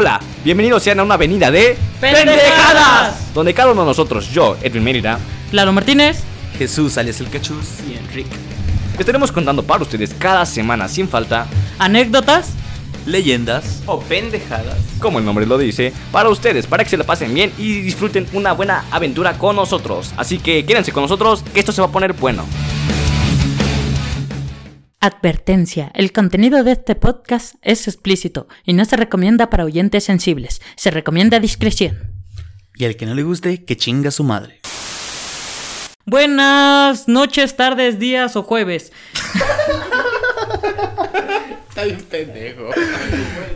Hola, bienvenidos sean a una avenida de ¡Pendejadas! Donde cada uno de nosotros, yo, Edwin Mérida, Lalo Martínez. Jesús alias el cachus. Y Enrique. estaremos contando para ustedes cada semana sin falta, Anécdotas. Leyendas. O pendejadas. como el nombre lo dice, para ustedes, para que se la pasen bien y disfruten una buena aventura con nosotros. Así que quédense con nosotros, que esto se va a poner bueno. Advertencia. El contenido de este podcast es explícito y no se recomienda para oyentes sensibles. Se recomienda discreción. Y al que no le guste, que chinga su madre. Buenas noches, tardes, días o jueves. Está bien pendejo.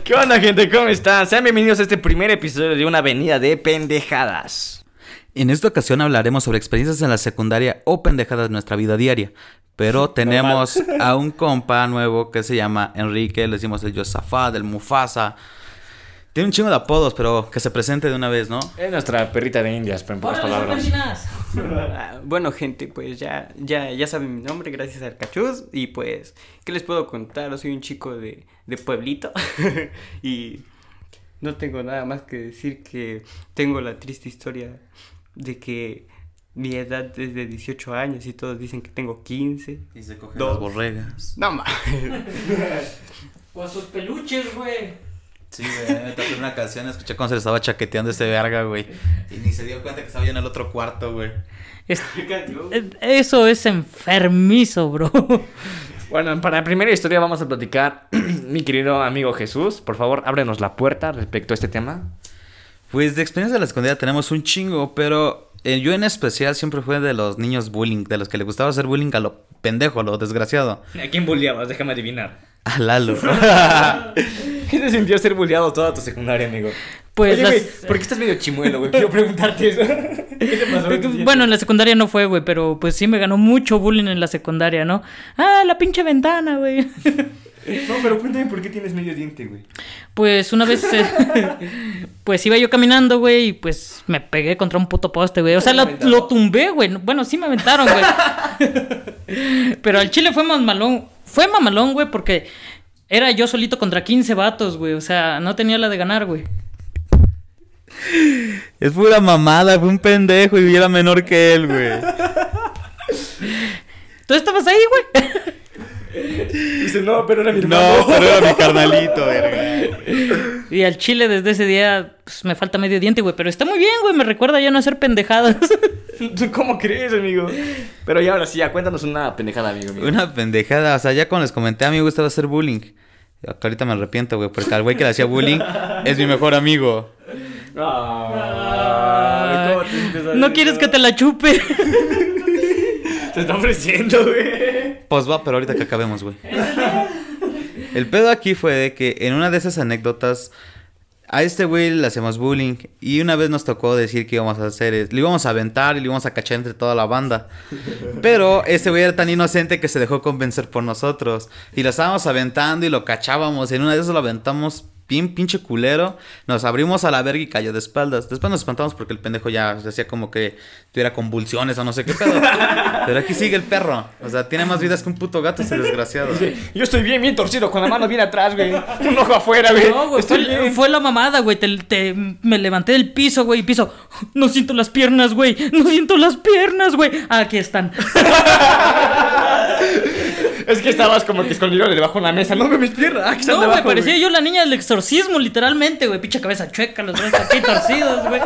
¿Qué onda gente? ¿Cómo están? Sean bienvenidos a este primer episodio de una avenida de pendejadas. En esta ocasión hablaremos sobre experiencias en la secundaria o pendejadas de nuestra vida diaria. Pero tenemos a un compa nuevo que se llama Enrique, le decimos el Yosafat, el Mufasa. Tiene un chingo de apodos, pero que se presente de una vez, ¿no? Es nuestra perrita de indias, pero en pocas palabras. Ah, Bueno, gente, pues ya, ya, ya saben mi nombre, gracias al cachuz. Y pues, ¿qué les puedo contar? Soy un chico de, de pueblito. y no tengo nada más que decir que tengo la triste historia de que mi edad es de 18 años y todos dicen que tengo 15. Y se cogen Dos. las borregas. No más. Con sus peluches, güey. Sí, güey, me tocó una canción, escuché cuando se le estaba chaqueteando ese verga, güey. Y ni se dio cuenta que estaba yo en el otro cuarto, güey. Es- Eso es enfermizo, bro. Bueno, para la primera historia vamos a platicar, mi querido amigo Jesús, por favor, ábrenos la puerta respecto a este tema. Pues de experiencia de la escondida tenemos un chingo, pero eh, yo en especial siempre fui de los niños bullying, de los que le gustaba hacer bullying a lo pendejo, a lo desgraciado. ¿A quién bulleabas? Déjame adivinar. A Lalo. ¿Qué te sintió ser bulleado toda tu secundaria, amigo? Pues Oye, las- güey, ¿por qué estás medio chimuelo, güey? Quiero preguntarte eso. ¿Qué te pasó? Bueno, en la secundaria no fue, güey, pero pues sí me ganó mucho bullying en la secundaria, ¿no? Ah, la pinche ventana, güey. No, pero cuéntame por qué tienes medio diente, güey. Pues una vez, eh, pues iba yo caminando, güey, y pues me pegué contra un puto poste, güey. O sea, lo, lo tumbé, güey. Bueno, sí me aventaron, güey. Pero al chile fue mamalón. Fue mamalón, güey, porque era yo solito contra 15 vatos, güey. O sea, no tenía la de ganar, güey. es pura mamada, fue un pendejo y era menor que él, güey. ¿Tú estabas ahí, güey? Dice, no, pero era mi No, pero era mi carnalito, verga. Y al chile desde ese día, pues me falta medio diente, güey. Pero está muy bien, güey. Me recuerda ya no hacer pendejadas. ¿Cómo crees, amigo? Pero ya ahora sí, ya cuéntanos una pendejada, amigo mío. Una pendejada, o sea, ya cuando les comenté a mí me gustaba hacer bullying. Que ahorita me arrepiento, güey, porque al güey que le hacía bullying es mi mejor amigo. Ay, ¿cómo te amigo? no quieres que te la chupe. Te está ofreciendo, güey. Pues va, pero ahorita que acabemos, güey. El pedo aquí fue de que en una de esas anécdotas a este güey le hacemos bullying y una vez nos tocó decir que íbamos a hacer, le íbamos a aventar y le íbamos a cachar entre toda la banda. Pero este güey era tan inocente que se dejó convencer por nosotros y lo estábamos aventando y lo cachábamos. En una de esas lo aventamos bien pinche culero, nos abrimos a la verga y cayó de espaldas. Después nos espantamos porque el pendejo ya se hacía como que tuviera convulsiones o no sé qué pedo. Pero aquí sigue el perro. O sea, tiene más vidas que un puto gato ese desgraciado. Yo estoy bien, bien torcido, con la mano bien atrás, güey. Un ojo afuera, güey. No, güey, fue, Estoy bien. fue la mamada, güey. Te, te- me levanté del piso, güey. y Piso. No siento las piernas, güey. No siento las piernas, güey. Aquí están. Es que estabas como que escondido debajo de la mesa. No piernas. Aquí están No, debajo, parecía yo la niña del exorcismo, literalmente, güey. Pinche cabeza chueca, los brazos aquí torcidos, güey.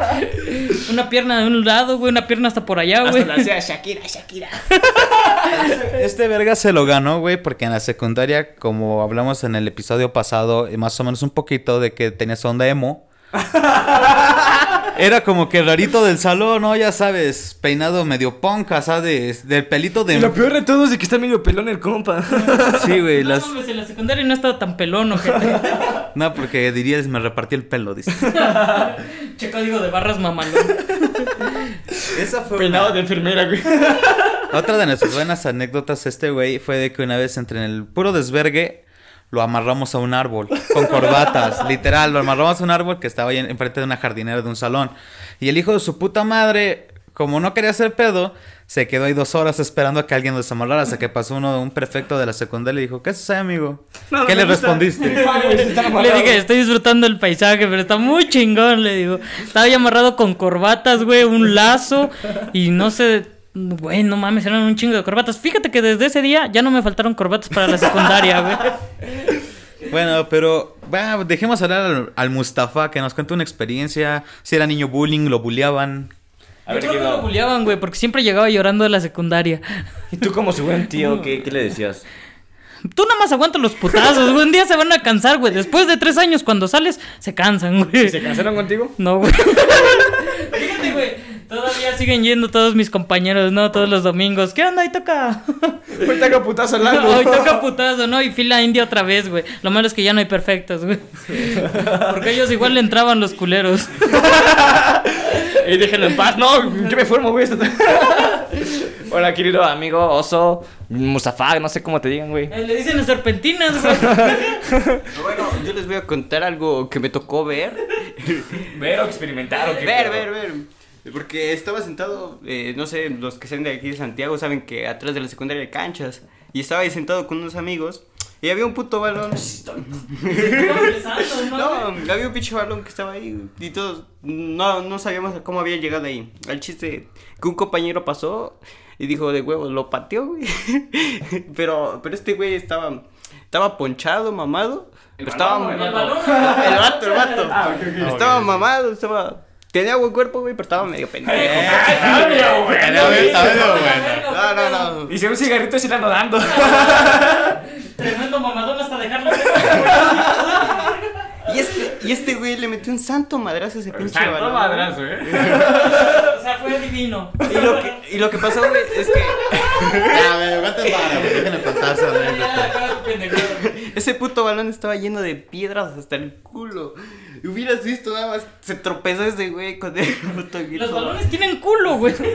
Una pierna de un lado, güey. Una pierna hasta por allá, güey. Hasta la hacía Shakira, Shakira. Este verga se lo ganó, güey, porque en la secundaria, como hablamos en el episodio pasado, más o menos un poquito de que tenías onda emo. Era como que rarito del salón, ¿no? Ya sabes, peinado medio ponca, ¿sabes? Del pelito de... Y lo peor de todo es de que está medio pelón el compa. Sí, güey, No, las... mames, en la secundaria no estaba tan pelón, ojete. No, porque dirías, me repartí el pelo, dice. Che código de barras mamalón. Esa fue Peinado de enfermera, güey. Otra de nuestras buenas anécdotas, este güey, fue de que una vez entre en el puro desvergue, lo amarramos a un árbol con corbatas, literal, lo amarramos a un árbol que estaba ahí en- enfrente de una jardinera de un salón. Y el hijo de su puta madre como no quería hacer pedo, se quedó ahí dos horas esperando a que alguien lo desamarrara hasta que pasó uno, un prefecto de la secundaria y dijo, ¿qué haces ahí, amigo? No, no ¿Qué le gusta. respondiste? Le dije, estoy disfrutando el paisaje, pero está muy chingón, le digo. Estaba ahí amarrado con corbatas, güey, un lazo y no sé, güey, no mames, eran un chingo de corbatas. Fíjate que desde ese día ya no me faltaron corbatas para la secundaria, güey. Bueno, pero dejemos hablar al, al Mustafa que nos cuente una experiencia. Si era niño bullying, lo bulleaban. A Yo ver, creo que lo bulleaban, güey, porque siempre llegaba llorando de la secundaria. ¿Y tú como su buen tío, qué, qué le decías? Tú nada más aguantas los putazos, güey. Un día se van a cansar, güey. Después de tres años, cuando sales, se cansan, güey. ¿Se cansaron contigo? No, güey. Fíjate, güey. Todavía siguen yendo todos mis compañeros, ¿no? Todos los domingos. ¿Qué onda? Ahí toca. Ahorita haga putazo al Hoy toca putazo, ¿no? Y fila india otra vez, güey. Lo malo es que ya no hay perfectos, güey. Porque ellos igual le entraban los culeros. Y déjenlo en paz. No, yo me formo, güey. Hola, querido amigo, oso, Mustafa, no sé cómo te digan, güey. Eh, Le dicen las serpentinas, güey. Bueno, yo les voy a contar algo que me tocó ver. Ver o experimentar o qué. Ver, ver, ver. Porque estaba sentado, eh, no sé, los que sean de aquí de Santiago saben que atrás de la secundaria hay canchas. Y estaba ahí sentado con unos amigos. Y había un puto balón. No, había un pinche balón que estaba ahí y todos no, no sabíamos cómo había llegado ahí. El chiste que un compañero pasó y dijo de huevo, lo pateó, güey. Pero, pero este güey estaba, estaba ponchado, mamado. pero estaba balón, el balón. El vato, el vato. Ah, ok, ok. Estaba mamado, estaba. Tenía buen cuerpo, güey, pero estaba medio pendejo. No, no, no. Y si un cigarrito se le ando dando. Tremendo mamadón hasta dejarlo. Y este, y este güey le metió un santo madrazo a ese pinche Santo balón. madrazo, eh. O sea, fue divino. Y lo que, y lo que pasó, güey, es que Ya, güey, aguanten vara, güey, déjenme contar esa anécdota. Ese puto balón estaba lleno de piedras hasta el culo. Y hubieras visto nada más, se tropezó ese güey con el puto. Los balones tienen culo, güey.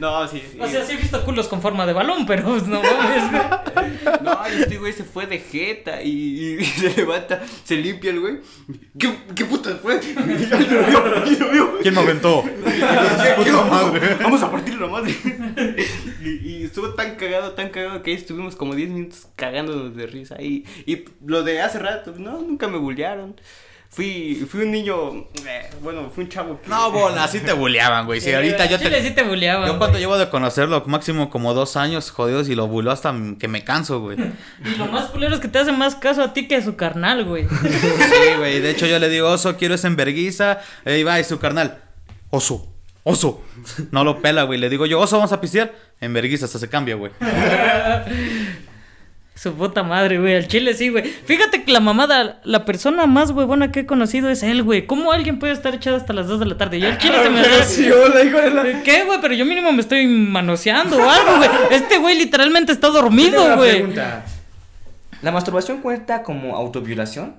No, sí, sí. O sea, sí he visto culos con forma de balón, pero pues, no mames, güey. No, y este güey se fue de jeta y, y se levanta, se limpia el güey. ¿Qué, qué puta fue? Lo vio, lo vio. ¿Quién me aventó? ¿Qué vamos? Vamos a partir la madre. Y, y estuvo tan cagado, tan cagado que ahí estuvimos como 10 minutos cagándonos de risa. Y, y lo de hace rato, no, nunca me bullearon. Fui, fui un niño, eh, bueno, fui un chavo que... No, bola, así te bulleaban, güey. Si ahorita yo Chile te... sí te buleaban. Yo cuando llevo de conocerlo, máximo como dos años, jodidos, y lo buló hasta que me canso, güey. Y lo más culero es que te hace más caso a ti que a su carnal, güey. Sí, güey. De hecho, yo le digo, oso, quiero esa enverguiza. Ahí va, y su carnal. Oso, oso. No lo pela, güey. Le digo yo, oso, vamos a pistear. Enverguiza, hasta se cambia, güey. Su puta madre, güey. Al chile sí, güey. Fíjate que la mamada, la persona más huevona que he conocido es él, güey. ¿Cómo alguien puede estar echado hasta las 2 de la tarde? Yo al chile se me. ¿Qué, güey? Pero yo mínimo me estoy manoseando o algo, güey. Este güey literalmente está dormido, güey. ¿La masturbación cuenta como autoviolación?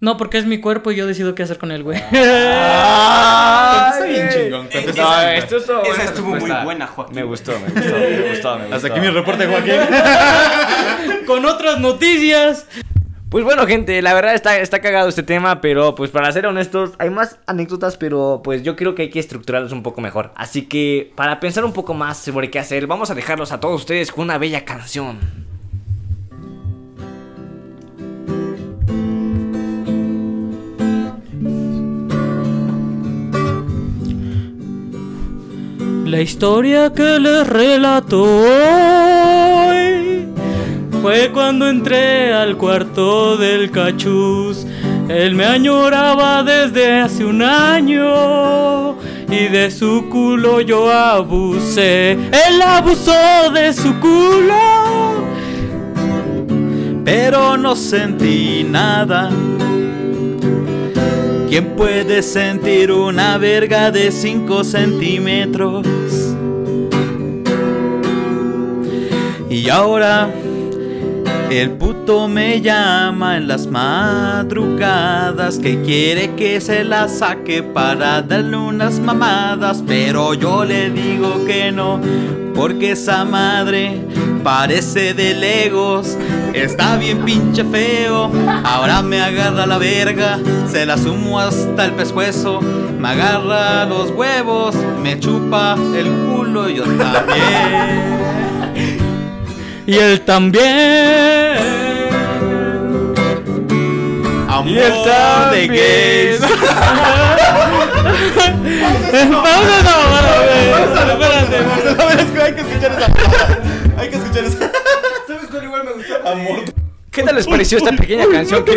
No, porque es mi cuerpo y yo decido qué hacer con él, güey. Está bien chingón. No, siempre. esto estuvo Esa buena estuvo muy buena, Joaquín. Me gustó, me gustó, me gustó, me gustó. Hasta aquí mi reporte, Joaquín. con otras noticias. Pues bueno, gente, la verdad está, está cagado este tema, pero pues para ser honestos, hay más anécdotas, pero pues yo creo que hay que estructurarlos un poco mejor. Así que para pensar un poco más sobre qué hacer, vamos a dejarlos a todos ustedes con una bella canción. La historia que les relato hoy fue cuando entré al cuarto del cachuz. Él me añoraba desde hace un año y de su culo yo abusé. Él abusó de su culo. Pero no sentí nada. ¿Quién puede sentir una verga de 5 centímetros? Y ahora el puto me llama en las madrugadas que quiere que se la saque para darle unas mamadas, pero yo le digo que no, porque esa madre parece de Legos. Está bien pinche feo, ahora me agarra la verga, se la sumo hasta el pescuezo, me agarra los huevos, me chupa el culo y yo también. Y él también. Amor Y él de también. gays. Pausa no, espérate, espérate. Hay que escuchar esa. Hay que escuchar esa. ¿Sabes cuál igual me gustó? Amor. ¿Qué tal les pareció esta pequeña canción?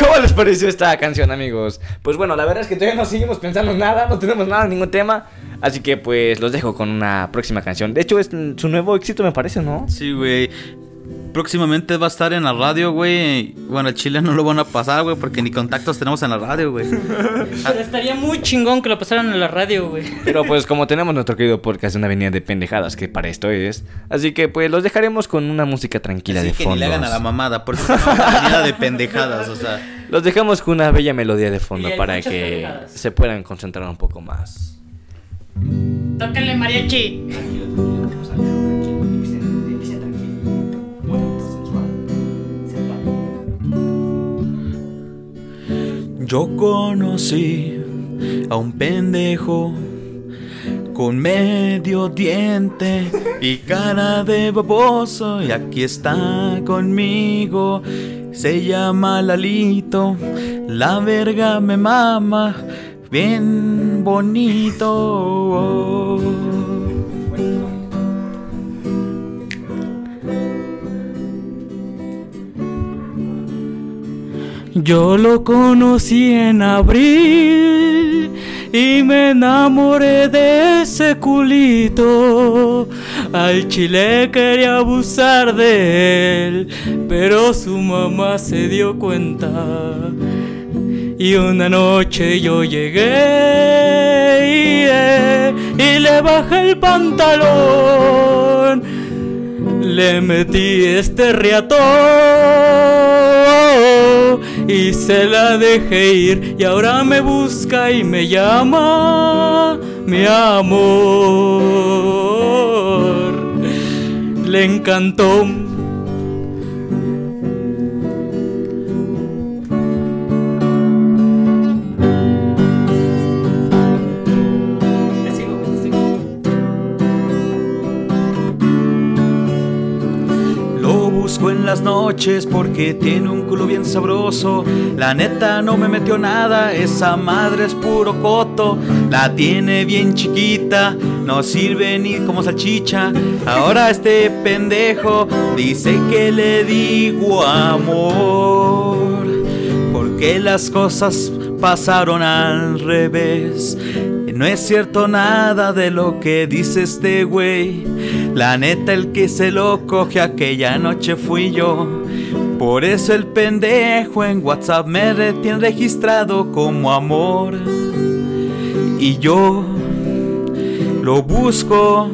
¿Cómo les pareció esta canción, amigos? Pues bueno, la verdad es que todavía no seguimos pensando en nada, no tenemos nada, ningún tema. Así que pues los dejo con una próxima canción. De hecho, es su nuevo éxito, me parece, ¿no? Sí, güey. Próximamente va a estar en la radio, güey. Bueno, el chile no lo van a pasar, güey, porque ni contactos tenemos en la radio, güey. Pero estaría muy chingón que lo pasaran en la radio, güey. Pero pues como tenemos nuestro querido podcast de una avenida de pendejadas, que para esto es. Así que pues los dejaremos con una música tranquila Así de que fondo. ni le hagan a la mamada, porque es una avenida de pendejadas, o sea. Los dejamos con una bella melodía de fondo para que pendejadas. se puedan concentrar un poco más. Tócale mariachi. Yo conocí a un pendejo con medio diente y cara de baboso y aquí está conmigo. Se llama Lalito, la verga me mama, bien bonito. Yo lo conocí en abril y me enamoré de ese culito. Al chile quería abusar de él, pero su mamá se dio cuenta. Y una noche yo llegué y, eh, le bajé el pantalón. Le metí este riatón y se la dejé ir y ahora me busca y me llama mi amor. Le encantó. Busco en las noches porque tiene un culo bien sabroso. La neta no me metió nada, esa madre es puro coto. La tiene bien chiquita, no sirve ni como salchicha. Ahora este pendejo dice que le digo amor. Porque las cosas pasaron al revés. No es cierto nada de lo que dice este güey. La neta, el que se lo coge aquella noche fui yo. Por eso el pendejo en WhatsApp me re- tiene registrado como amor. Y yo lo busco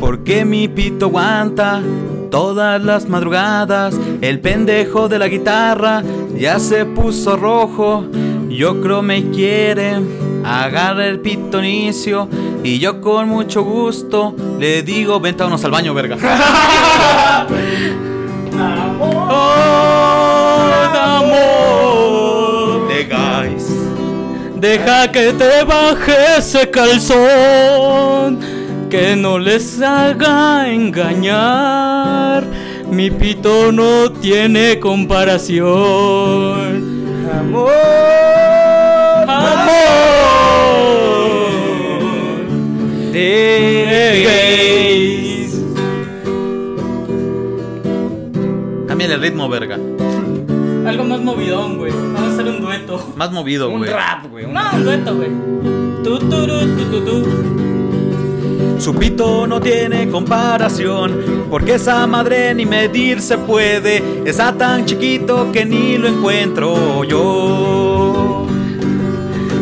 porque mi pito aguanta todas las madrugadas. El pendejo de la guitarra ya se puso rojo. Yo creo me quiere. Agarra el pitonicio y yo con mucho gusto le digo, ventámonos al baño, verga. amor. De guys. Deja que te baje ese calzón, que no les haga engañar. Mi pito no tiene comparación. Amor. Amor de gays. Cámbiale el ritmo, verga. Algo más movidón, güey. Vamos a hacer un dueto. Más movido, Un güey. rap, güey. un No, un dueto, güey. Tu, tu, tu, tu. Su pito no tiene comparación, porque esa madre ni medir se puede. Está tan chiquito que ni lo encuentro yo.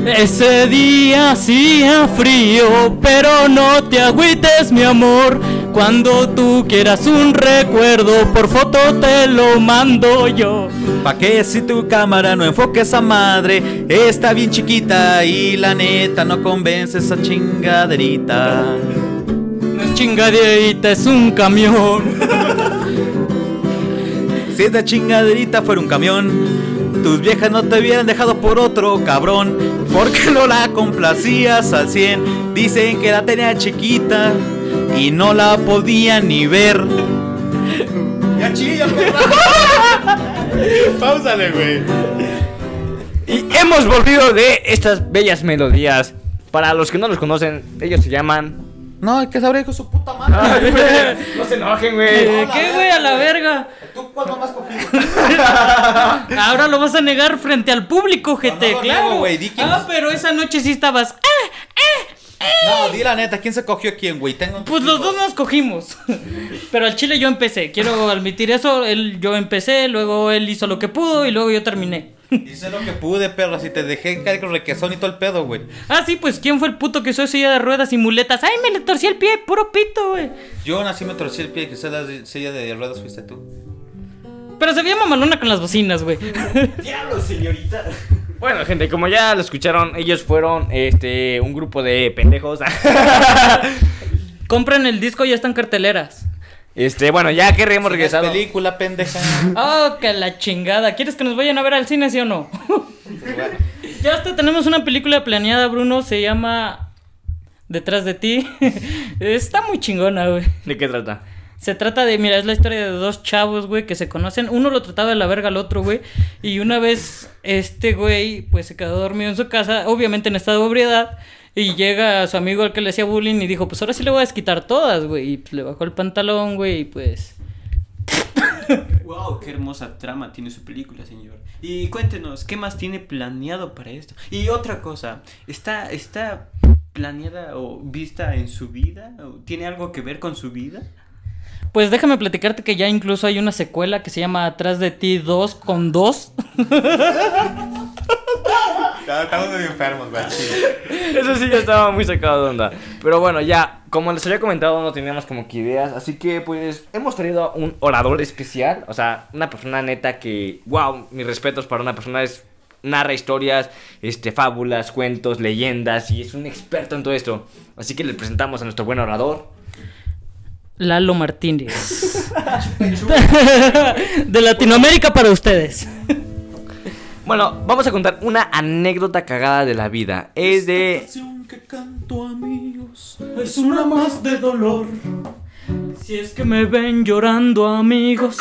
Ese día hacía frío, pero no te agüites, mi amor. Cuando tú quieras un recuerdo, por foto te lo mando yo. Pa' que si tu cámara no enfoque esa madre, está bien chiquita y la neta no convence esa chingaderita. No es esa chingadita es un camión. Si esta chingaderita fuera un camión, tus viejas no te hubieran dejado por otro cabrón. Porque no la complacías al 100. Dicen que la tenía chiquita y no la podían ni ver. Ya chilla, Pausale, güey. Y hemos volvido de estas bellas melodías. Para los que no los conocen, ellos se llaman. No, que sabré con su puta madre. Ay, güey, no se enojen, güey. Eh, ¿Qué, güey? A la verga. ¿Tú cuándo más cogido? Ahora lo vas a negar frente al público, gente, no lo claro. güey, ah, pero esa noche sí estabas. ¡Ah! No, di la neta, ¿quién se cogió a quién, güey? Tengo Pues los dos nos cogimos. Pero al chile yo empecé. Quiero admitir eso. Él, yo empecé, luego él hizo lo que pudo y luego yo terminé. Hice lo que pude, perro. Si te dejé caer con requesón y todo el pedo, güey. Ah, sí, pues ¿quién fue el puto que usó silla de ruedas y muletas? ¡Ay, me le torcí el pie! ¡Puro pito, güey! Yo nací me torcí el pie, que usé la silla de ruedas fuiste tú. Pero se veía mamalona con las bocinas, güey. Diablo, señorita. Bueno, gente, como ya lo escucharon, ellos fueron este un grupo de pendejos. Compren el disco, ya están carteleras. Este, bueno, ya que hemos regresado. película, pendeja. Oh, que la chingada. ¿Quieres que nos vayan a ver al cine, sí o no? ya hasta tenemos una película planeada, Bruno. Se llama Detrás de ti. Está muy chingona, güey. ¿De qué trata? Se trata de, mira, es la historia de dos chavos, güey, que se conocen. Uno lo trataba de la verga al otro, güey. Y una vez, este güey, pues se quedó dormido en su casa, obviamente en estado de ebriedad. Y llega su amigo al que le hacía bullying y dijo, pues ahora sí le voy a desquitar todas, güey. Y pues, le bajó el pantalón, güey, y pues... Wow, qué hermosa trama tiene su película, señor. Y cuéntenos, ¿qué más tiene planeado para esto? Y otra cosa, ¿está, está planeada o vista en su vida? ¿O ¿Tiene algo que ver con su vida? Pues déjame platicarte que ya incluso hay una secuela que se llama Atrás de ti 2 con 2. Estamos medio enfermos, güey. Eso sí ya estaba muy sacado de onda. Pero bueno, ya, como les había comentado, no teníamos como que ideas. Así que pues hemos traído a un orador especial. O sea, una persona neta que, wow, mis respetos para una persona es narra historias, este, fábulas, cuentos, leyendas y es un experto en todo esto. Así que le presentamos a nuestro buen orador. Lalo Martínez. de Latinoamérica para ustedes. Bueno, vamos a contar una anécdota cagada de la vida. Es de... que canto, amigos. Es una más de dolor. Si es que me ven llorando, amigos.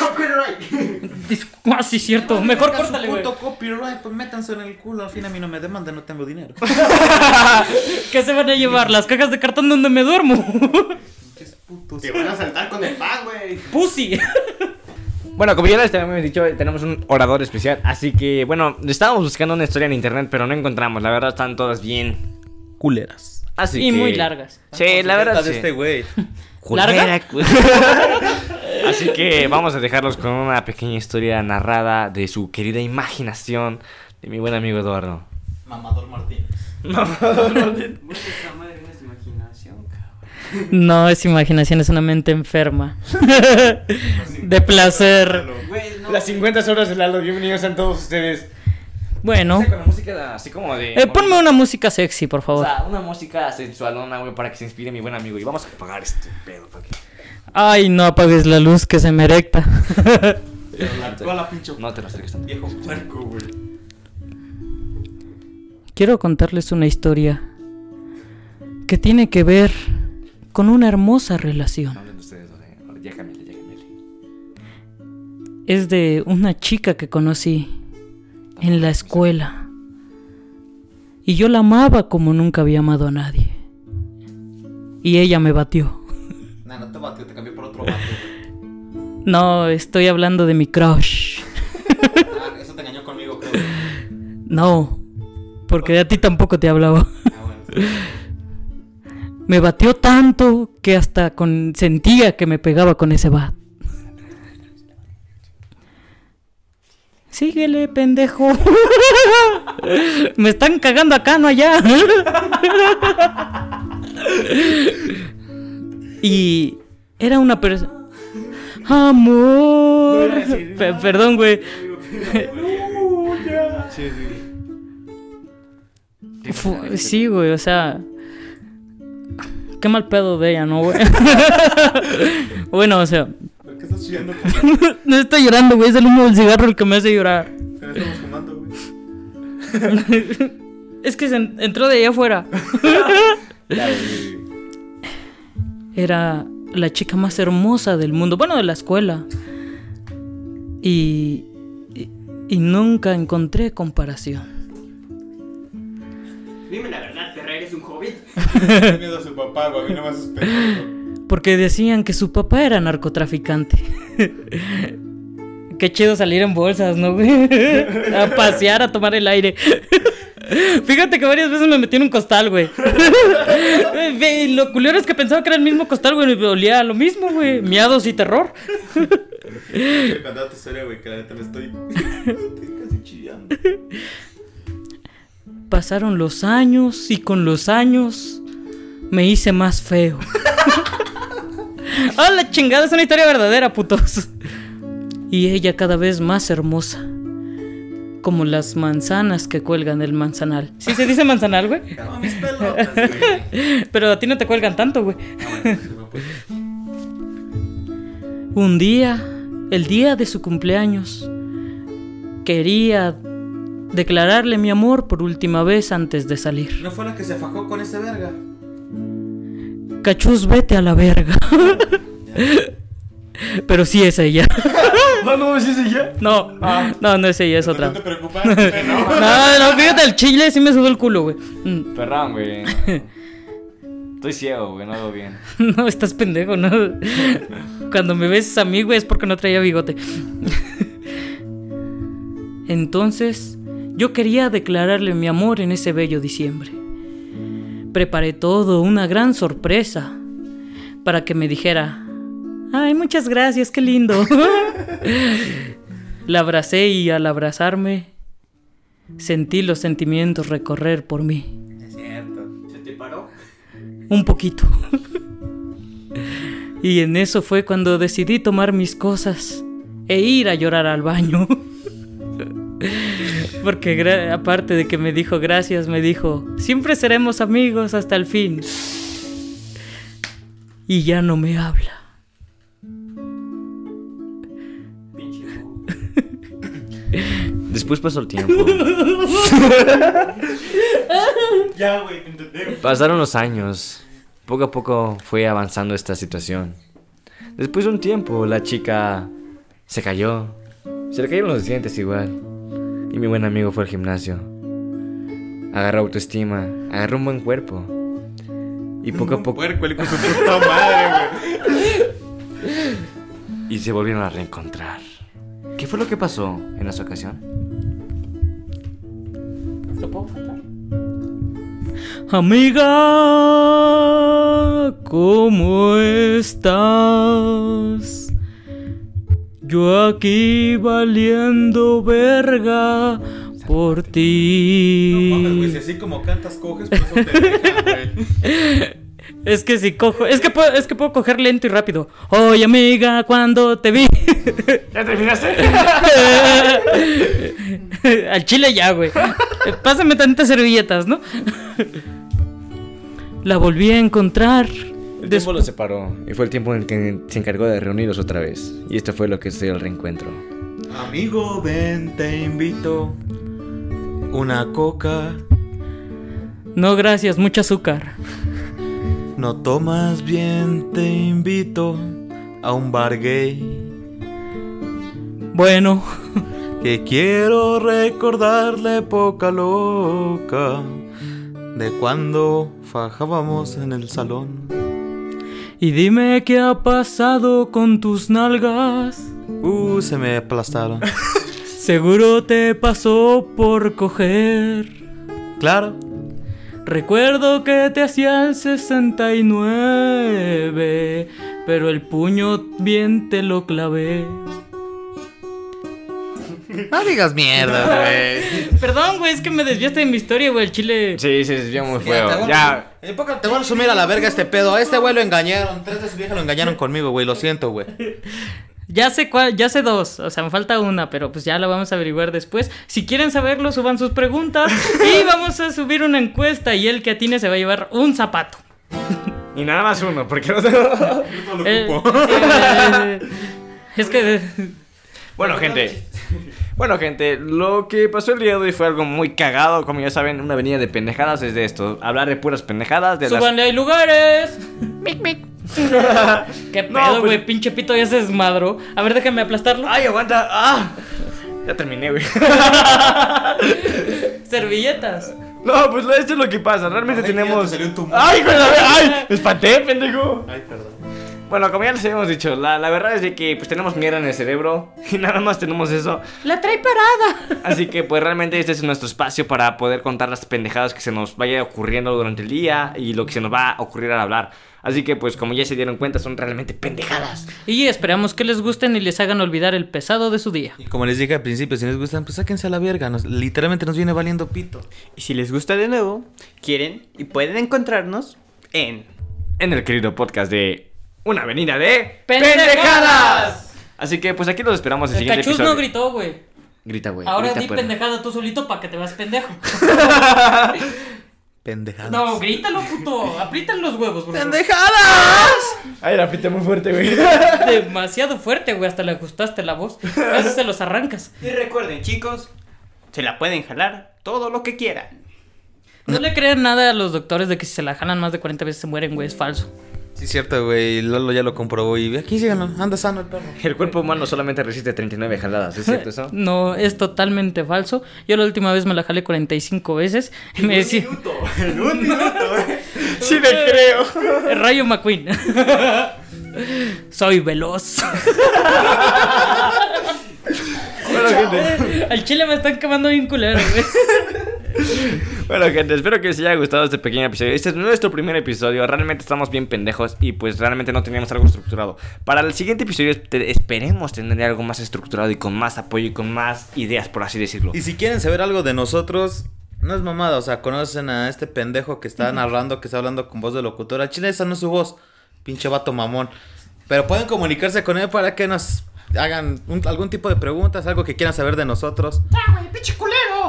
Dis- Ah, sí, cierto. Mejor córtale, güey. copyright, pues métanse en el culo. Al fin a mí no me demandan, no tengo dinero. ¿Qué se van a llevar? Las cajas de cartón donde me duermo. Te van a saltar con el pan, güey. Pussy. Bueno, como ya les habíamos dicho, tenemos un orador especial. Así que, bueno, estábamos buscando una historia en internet, pero no encontramos. La verdad, están todas bien Culeras. Así Y que- muy largas. Sí, la verdad. de sí. este güey. ¿Larga? Así que vamos a dejarlos con una pequeña historia narrada de su querida imaginación de mi buen amigo Eduardo. Mamador Martínez. Esa madre no es imaginación, cabrón. No, es imaginación, es una mente enferma. de placer. Las 50 horas de Lalo, bienvenidos a todos ustedes. Bueno. Con la música así como de. Eh, ponme una música sexy, por O favor. sea, una música sensualona, güey, para que se inspire mi buen amigo. Y vamos a apagar este pedo, para que. Ay, no apagues la luz que se me erecta. Pincho. No te lo acerques tanto. Viejo puerco, güey. Quiero contarles una historia que tiene que ver con una hermosa relación. Cámbiale. Es de una chica que conocí en la escuela. Y yo la amaba como nunca había amado a nadie. Y ella me batió. Nah, no te batió, te cambié por otro vato. No, estoy hablando de mi crush. Ah, eso te engañó conmigo, creo. No, porque a ti tampoco te hablaba. Ah, bueno. Me batió tanto que hasta con... sentía que me pegaba con ese bat. Síguele, pendejo. me están cagando acá, no allá. y era una persona... Amor. Pe- perdón, güey. Sí, güey, o sea. Qué mal pedo de ella, ¿no, güey? bueno, o sea, ¿Por qué estás chillando? no estoy llorando, güey. Es el humo del cigarro el que me hace llorar. Estamos fumando, güey. Es que se en- entró de allá afuera. Era la chica más hermosa del mundo, bueno, de la escuela. Y, y, y nunca encontré comparación. Dime la verdad, Un hobbit. Tiene miedo a su papá, güey. A mí no me haces pendejo. Porque decían que su papá era narcotraficante. Qué chido salir en bolsas, ¿no, güey? A pasear, a tomar el aire. Fíjate que varias veces me metí en un costal, güey. Lo culero es que pensaba que era el mismo costal, güey. Me olía a lo mismo, güey. Miados y terror. Contar tu historia, güey, que la neta me estoy. estoy casi chillando. Pasaron los años y con los años me hice más feo. ¡Ah, la chingada! Es una historia verdadera, putos. Y ella cada vez más hermosa. Como las manzanas que cuelgan del manzanal. ¿Sí se dice manzanal, güey? Mis pelotas, güey. Pero a ti no te cuelgan tanto, güey. Ah, puedo. Un día, el día de su cumpleaños, quería declararle mi amor por última vez antes de salir. ¿No fue la que se fajó con ese verga? Cachus, vete a la verga. Pero sí es ella. No, no, ¿sí es ella? No, no, no es ella, es otra. ¿No te preocupas? No. No, no, fíjate, el chile sí me sudó el culo, güey. Mm, Perdón, güey. Estoy ciego, güey, no veo bien. No, estás pendejo, ¿no? Cuando me ves a mí, güey, es porque no traía bigote. Entonces, yo quería declararle mi amor en ese bello diciembre. Preparé todo, una gran sorpresa, para que me dijera, ay, muchas gracias, qué lindo. La abracé y al abrazarme, sentí los sentimientos recorrer por mí. Es cierto. ¿Se te paró? Un poquito. y en eso fue cuando decidí tomar mis cosas e ir a llorar al baño. Porque aparte de que me dijo gracias, me dijo, siempre seremos amigos hasta el fin. Y ya no me habla. Después pasó el tiempo. Ya, güey, entendemos. Pasaron los años. Poco a poco fue avanzando esta situación. Después de un tiempo, la chica se cayó. Se le cayeron los dientes igual. Y mi buen amigo fue al gimnasio. Agarró autoestima, agarró un buen cuerpo. Y poco a poco. Y se volvieron a reencontrar. ¿Qué fue lo que pasó en esa ocasión? Amiga, ¿cómo estás? Yo aquí valiendo verga por Mames, güey, ti. si así como cantas, coges, por eso te dejan, güey. Es que si cojo, es que puedo, es que puedo coger lento y rápido. Oye, amiga, cuando te vi. ¿Ya terminaste? Al chile ya, güey. Pásame tantas servilletas, ¿no? La volví a encontrar. El tiempo los separó y fue el tiempo en el que se encargó de reunirlos otra vez. Y esto fue lo que se dio el reencuentro. Amigo, ven, te invito. Una coca. No, gracias, mucho azúcar. No tomas bien, te invito a un bar gay. Bueno, Que quiero recordar la época loca de cuando fajábamos en el salón. Y dime qué ha pasado con tus nalgas. Uh, se me aplastaron. Seguro te pasó por coger. claro. Recuerdo que te hacía el 69, pero el puño bien te lo clavé. No digas mierda, güey. Perdón, güey, es que me desviaste de mi historia, güey. El chile. Sí, se desvió muy Ya, te feo. voy a- te voy a resumir a la verga este pedo. A este güey lo engañaron. Tres de su vieja lo engañaron conmigo, güey. Lo siento, güey. Ya sé cuál, ya sé dos, o sea, me falta una, pero pues ya la vamos a averiguar después. Si quieren saberlo, suban sus preguntas y vamos a subir una encuesta y el que atine se va a llevar un zapato. Y nada más uno, porque no tengo... Eh, sí, eh, es que. Bueno, gente. Bueno, gente, lo que pasó el día de hoy fue algo muy cagado. Como ya saben, una avenida de pendejadas es de esto. Hablar de puras pendejadas. De las... ¡Súbanle, hay lugares! ¡Mic, mic! ¿Qué pedo, güey? pues- Pinche pito ya se desmadró. A ver, déjame aplastarlo. ¡Ay, aguanta! ¡Ah! Ya terminé, güey. Servilletas. No, pues esto es lo que pasa. Realmente Ay, tenemos. ya te salió un tumor. ¡Ay, güey! ¡Ay! Me espanté, pendejo. Ay, perdón. Bueno, como ya les habíamos dicho, la, la verdad es de que pues tenemos mierda en el cerebro y nada más tenemos eso. La trae parada. Así que pues realmente este es nuestro espacio para poder contar las pendejadas que se nos vaya ocurriendo durante el día y lo que se nos va a ocurrir al hablar. Así que pues como ya se dieron cuenta son realmente pendejadas. Y esperamos que les gusten y les hagan olvidar el pesado de su día. Y como les dije al principio, si les gustan, pues sáquense a la verga. Nos- literalmente nos viene valiendo pito. Y si les gusta de nuevo, quieren y pueden encontrarnos en En el querido podcast de Una avenida de ¡Pendejadas! Así que pues aquí los esperamos el El siguiente episodio. no gritó, güey. Grita, güey. Ahora grita, di pendejada tú solito para que te veas pendejo. Pendejadas. No, grítalo, puto. Aprietan los huevos, bro. ¡Pendejadas! Ay, la pita muy fuerte, güey. Demasiado fuerte, güey. Hasta le ajustaste la voz. A veces se los arrancas. Y recuerden, chicos, se la pueden jalar todo lo que quieran. No le crean nada a los doctores de que si se la jalan más de 40 veces se mueren, güey. Es falso. Sí, cierto, güey. Lolo ya lo comprobó y aquí síganlo. Anda sano el perro. El cuerpo humano solamente resiste 39 jaladas, ¿es cierto eso? No, es totalmente falso. Yo la última vez me la jalé 45 veces. Y me decía. En un minuto. Sí le creo. Rayo McQueen. Soy veloz. Bueno, gente. Al chile me están quemando bien culero, güey. Bueno, gente, espero que les haya gustado este pequeño episodio. Este es nuestro primer episodio. Realmente estamos bien pendejos y pues realmente no teníamos algo estructurado. Para el siguiente episodio esperemos tener algo más estructurado y con más apoyo y con más ideas, por así decirlo. Y si quieren saber algo de nosotros, no es mamada. O sea, conocen a este pendejo que está narrando, que está hablando con voz de locutora. Chile, esa no es su voz. Pinche vato mamón. Pero pueden comunicarse con él para que nos hagan un- algún tipo de preguntas, algo que quieran saber de nosotros.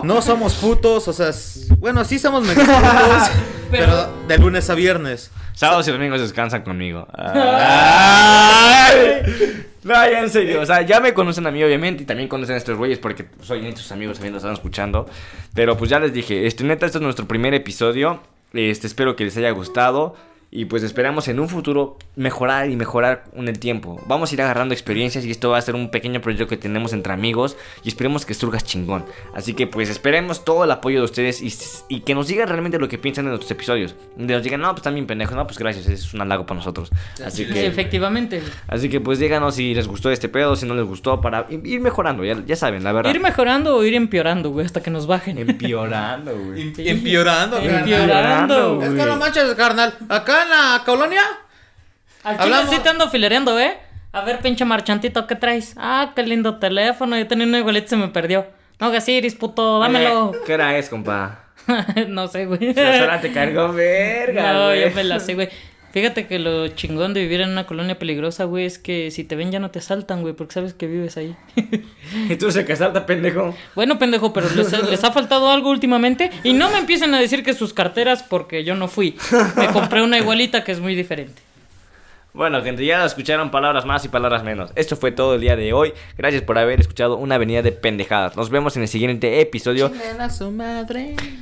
No somos putos, o sea, es- bueno, sí somos medio putos, pero... Pero- de lunes a viernes. Sábados y domingos descansan conmigo. Ay. No, ya en serio. O sea, ya me conocen a mí, obviamente, y también conocen a estos güeyes porque soy ni sus amigos también los están escuchando. Pero pues ya les dije, este neta, este es nuestro primer episodio. Este, espero que les haya gustado. Y pues esperamos en un futuro mejorar y mejorar con el tiempo. Vamos a ir agarrando experiencias y esto va a ser un pequeño proyecto que tenemos entre amigos. Y esperemos que surgas chingón. Así que pues esperemos todo el apoyo de ustedes y, y que nos digan realmente lo que piensan de nuestros episodios. De nos digan, no, pues están bien pendejos. No, pues gracias, es un halago para nosotros. Así que... Efectivamente. Así que pues díganos si les gustó este pedo, si no les gustó, para ir mejorando, ya, ya saben, la verdad. Ir mejorando o ir empeorando, güey, hasta que nos bajen. Empeorando, güey. Empeorando, Empeorando, Es que no manches, carnal. Acá en la colonia. Al chile Hablamos- sí te ando filereando, ¿eh? A ver, pinche marchantito, ¿qué traes? Ah, qué lindo teléfono. Yo tenía uno igualito y se me perdió. No, Gasiris, puto, dámelo. Eh, ¿Qué hora es, compa? no sé, güey. La hora te cargó verga, No, güey. yo me la sé, güey. Fíjate que lo chingón de vivir en una colonia peligrosa, güey, es que si te ven ya no te saltan, güey, porque sabes que vives ahí. Y tú se casaste, pendejo. bueno, pendejo, pero les, les ha faltado algo últimamente. Y no me empiecen a decir que sus carteras, porque yo no fui. Me compré una igualita que es muy diferente. Bueno, gente, ya escucharon palabras más y palabras menos. Esto fue todo el día de hoy. Gracias por haber escuchado una avenida de pendejadas. Nos vemos en el siguiente episodio.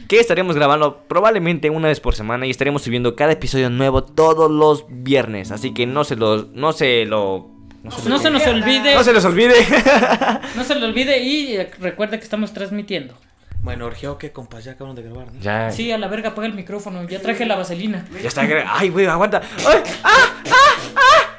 Que estaremos grabando probablemente una vez por semana y estaremos subiendo cada episodio nuevo todos los viernes. Así que no se los. No se lo. No se nos olvide. No se les olvide. No se le olvide y recuerda que estamos transmitiendo. Bueno, Orgeo, ¿qué compas? Ya acaban de grabar, ¿no? ya. Sí, a la verga, apaga el micrófono. Ya traje la vaselina. Ya está. gra- Ay, güey, aguanta. ¡Ay! ¡Ah! ¡Ah!